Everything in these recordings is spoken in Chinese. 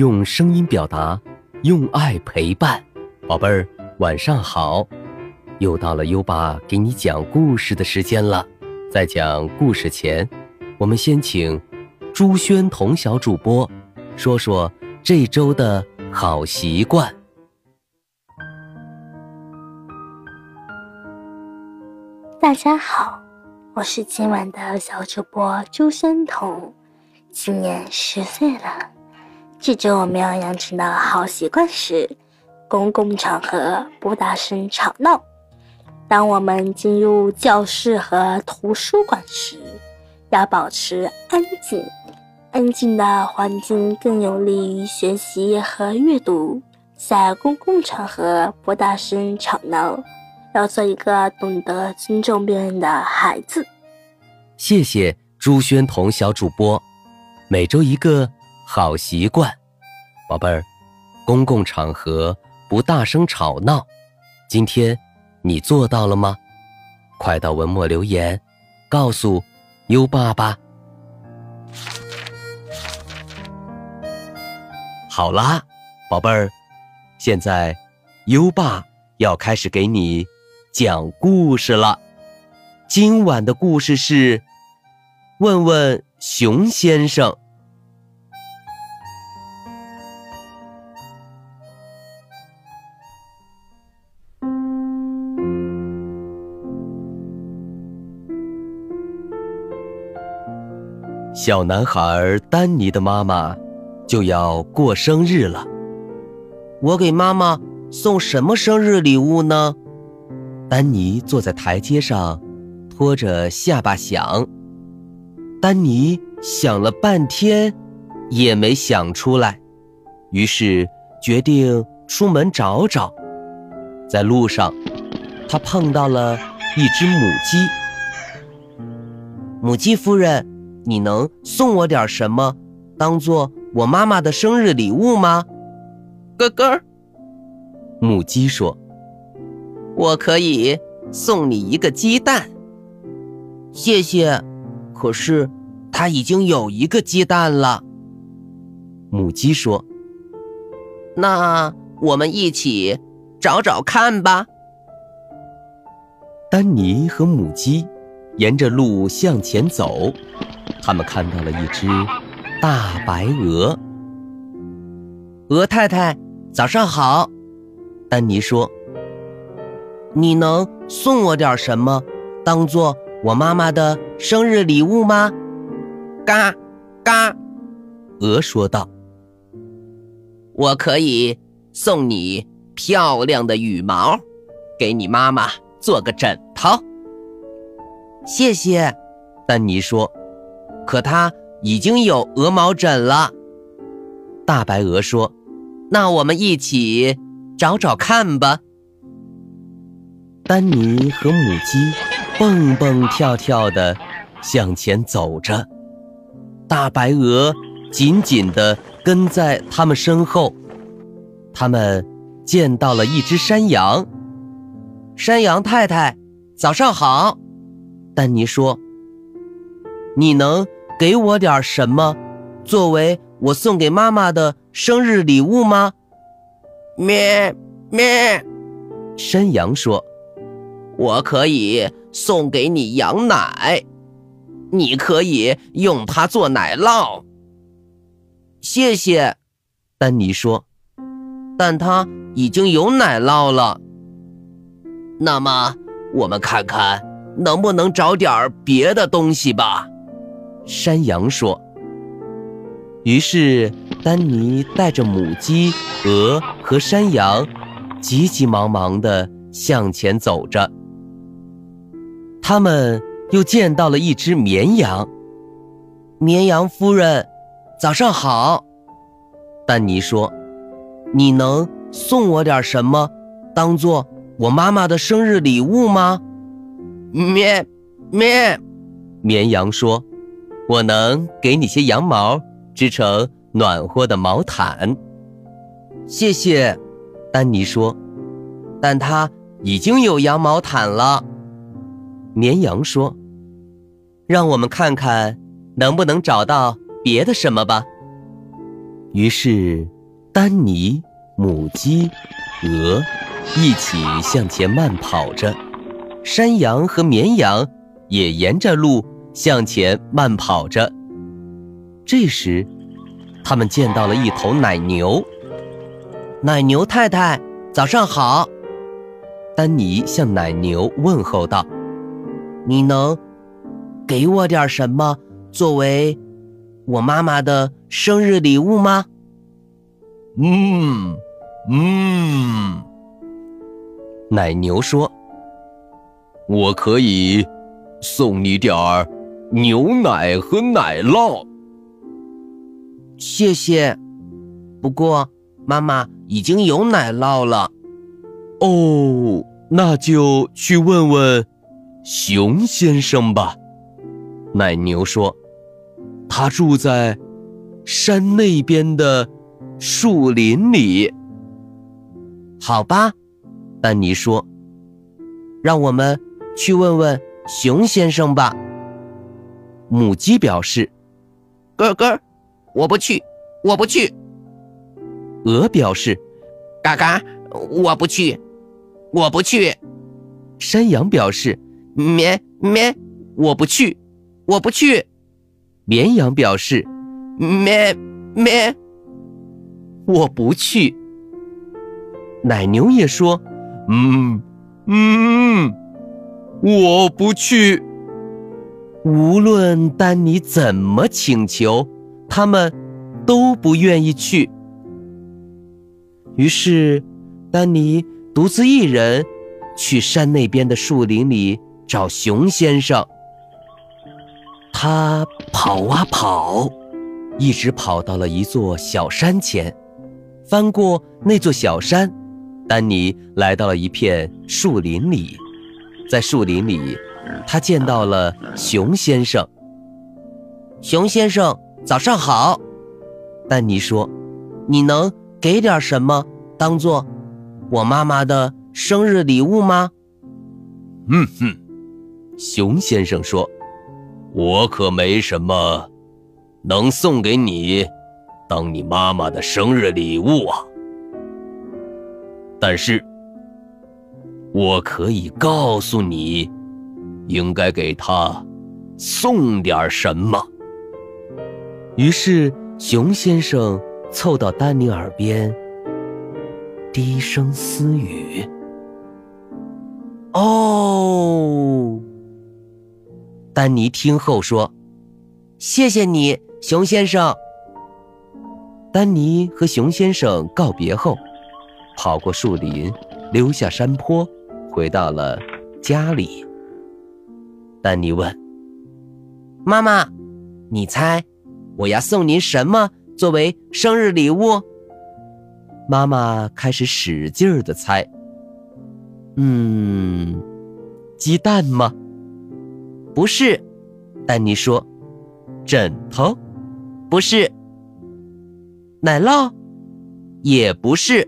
用声音表达，用爱陪伴。宝贝儿，晚上好！又到了优爸给你讲故事的时间了。在讲故事前，我们先请朱轩彤小主播说说这周的好习惯。大家好，我是今晚的小主播朱轩彤，今年十岁了。这周我们要养成的好习惯是：公共场合不大声吵闹。当我们进入教室和图书馆时，要保持安静。安静的环境更有利于学习和阅读。在公共场合不大声吵闹。要做一个懂得尊重别人的孩子。谢谢朱轩彤小主播，每周一个好习惯，宝贝儿，公共场合不大声吵闹，今天你做到了吗？快到文末留言，告诉优爸爸。好啦，宝贝儿，现在优爸要开始给你。讲故事了，今晚的故事是《问问熊先生》。小男孩丹尼的妈妈就要过生日了，我给妈妈送什么生日礼物呢？丹尼坐在台阶上，托着下巴想。丹尼想了半天，也没想出来，于是决定出门找找。在路上，他碰到了一只母鸡。母鸡夫人，你能送我点什么，当做我妈妈的生日礼物吗？咯咯，母鸡说。我可以送你一个鸡蛋，谢谢。可是它已经有一个鸡蛋了。母鸡说：“那我们一起找找看吧。”丹尼和母鸡沿着路向前走，他们看到了一只大白鹅。鹅太太，早上好。丹尼说。你能送我点什么，当做我妈妈的生日礼物吗？嘎，嘎，鹅说道：“我可以送你漂亮的羽毛，给你妈妈做个枕头。”谢谢，丹尼说：“可他已经有鹅毛枕了。”大白鹅说：“那我们一起找找看吧。”丹尼和母鸡蹦蹦跳跳地向前走着，大白鹅紧紧地跟在他们身后。他们见到了一只山羊。山羊太太，早上好。丹尼说：“你能给我点什么，作为我送给妈妈的生日礼物吗？”咩咩，山羊说。我可以送给你羊奶，你可以用它做奶酪。谢谢，丹尼说。但它已经有奶酪了。那么，我们看看能不能找点别的东西吧。山羊说。于是，丹尼带着母鸡、鹅和山羊，急急忙忙地向前走着。他们又见到了一只绵羊。绵羊夫人，早上好。丹尼说：“你能送我点什么，当做我妈妈的生日礼物吗？”咩咩，绵羊说：“我能给你些羊毛，织成暖和的毛毯。”谢谢，丹尼说：“但他已经有羊毛毯了。”绵羊说：“让我们看看，能不能找到别的什么吧。”于是，丹尼、母鸡、鹅一起向前慢跑着，山羊和绵羊也沿着路向前慢跑着。这时，他们见到了一头奶牛。奶牛太太，早上好！丹尼向奶牛问候道：“你能给我点什么作为我妈妈的生日礼物吗？”“嗯，嗯。”奶牛说：“我可以送你点儿牛奶和奶酪。”谢谢，不过妈妈已经有奶酪了。哦，那就去问问熊先生吧。奶牛说：“他住在山那边的树林里。”好吧，丹尼说：“让我们去问问熊先生吧。”母鸡表示：“咯咯。”我不去，我不去。鹅表示：“嘎嘎，我不去，我不去。”山羊表示：“咩咩，我不去，我不去。”绵羊表示：“咩咩，我不去。”奶牛也说：“嗯嗯，我不去。”无论丹尼怎么请求。他们都不愿意去，于是丹尼独自一人去山那边的树林里找熊先生。他跑啊跑，一直跑到了一座小山前。翻过那座小山，丹尼来到了一片树林里。在树林里，他见到了熊先生。熊先生。早上好，丹尼说：“你能给点什么当做我妈妈的生日礼物吗？”嗯哼，熊先生说：“我可没什么能送给你当你妈妈的生日礼物啊，但是我可以告诉你，应该给他送点什么。”于是，熊先生凑到丹尼耳边，低声私语：“哦。”丹尼听后说：“谢谢你，熊先生。”丹尼和熊先生告别后，跑过树林，溜下山坡，回到了家里。丹尼问：“妈妈，你猜？”我要送您什么作为生日礼物？妈妈开始使劲儿的猜。嗯，鸡蛋吗？不是，丹尼说。枕头？不是。奶酪？也不是。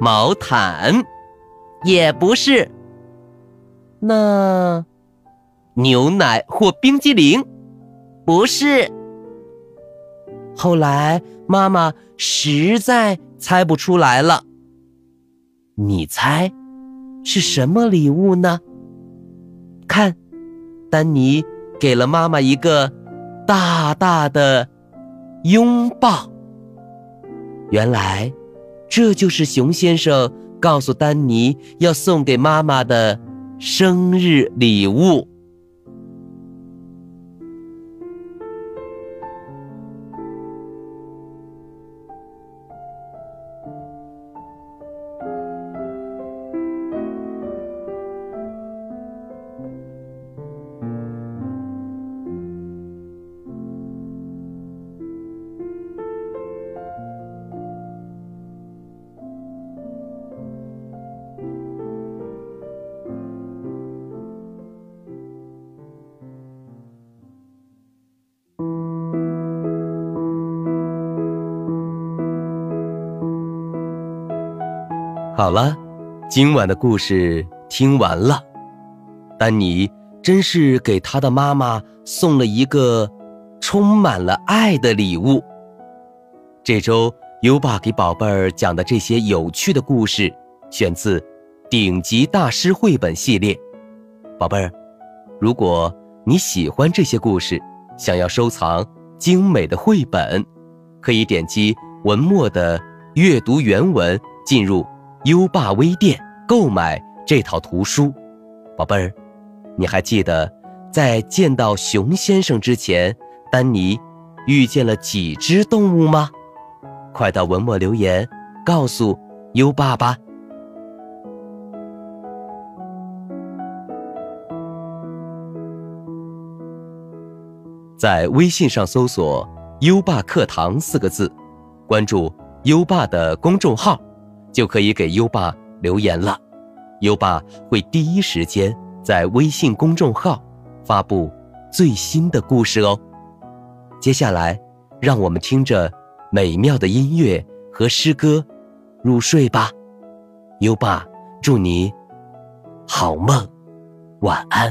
毛毯？也不是。那牛奶或冰激凌？不是。后来，妈妈实在猜不出来了。你猜，是什么礼物呢？看，丹尼给了妈妈一个大大的拥抱。原来，这就是熊先生告诉丹尼要送给妈妈的生日礼物。好了，今晚的故事听完了。丹尼真是给他的妈妈送了一个充满了爱的礼物。这周优爸给宝贝儿讲的这些有趣的故事，选自《顶级大师绘本》系列。宝贝儿，如果你喜欢这些故事，想要收藏精美的绘本，可以点击文末的阅读原文，进入优爸微店购买这套图书。宝贝儿，你还记得在见到熊先生之前，丹尼遇见了几只动物吗？快到文末留言，告诉优爸吧。在微信上搜索“优爸课堂”四个字，关注优爸的公众号，就可以给优爸留言了。优爸会第一时间在微信公众号发布最新的故事哦。接下来，让我们听着。美妙的音乐和诗歌，入睡吧，优爸，祝你好梦，晚安。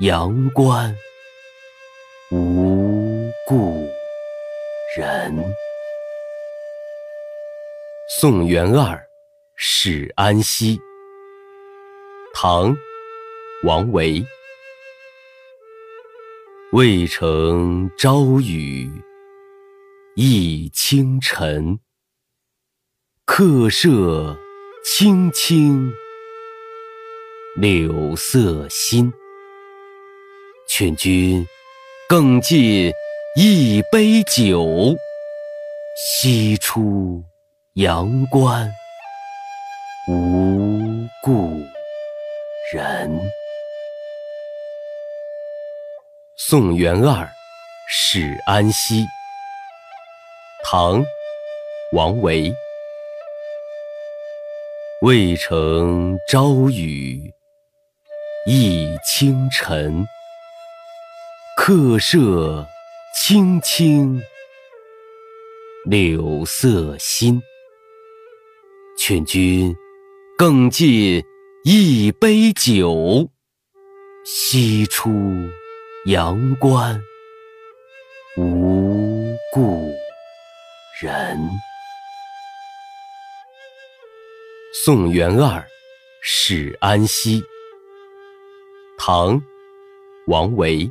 阳关。无故人。宋元二使安西。唐，王维。渭城朝雨浥轻尘，客舍青青柳色新。劝君。更尽一杯酒，西出阳关无故人。宋元二使安西。唐，王维。渭城朝雨浥轻尘。客舍青青柳色新。劝君更尽一杯酒，西出阳关无故人。宋元二使安西。唐，王维。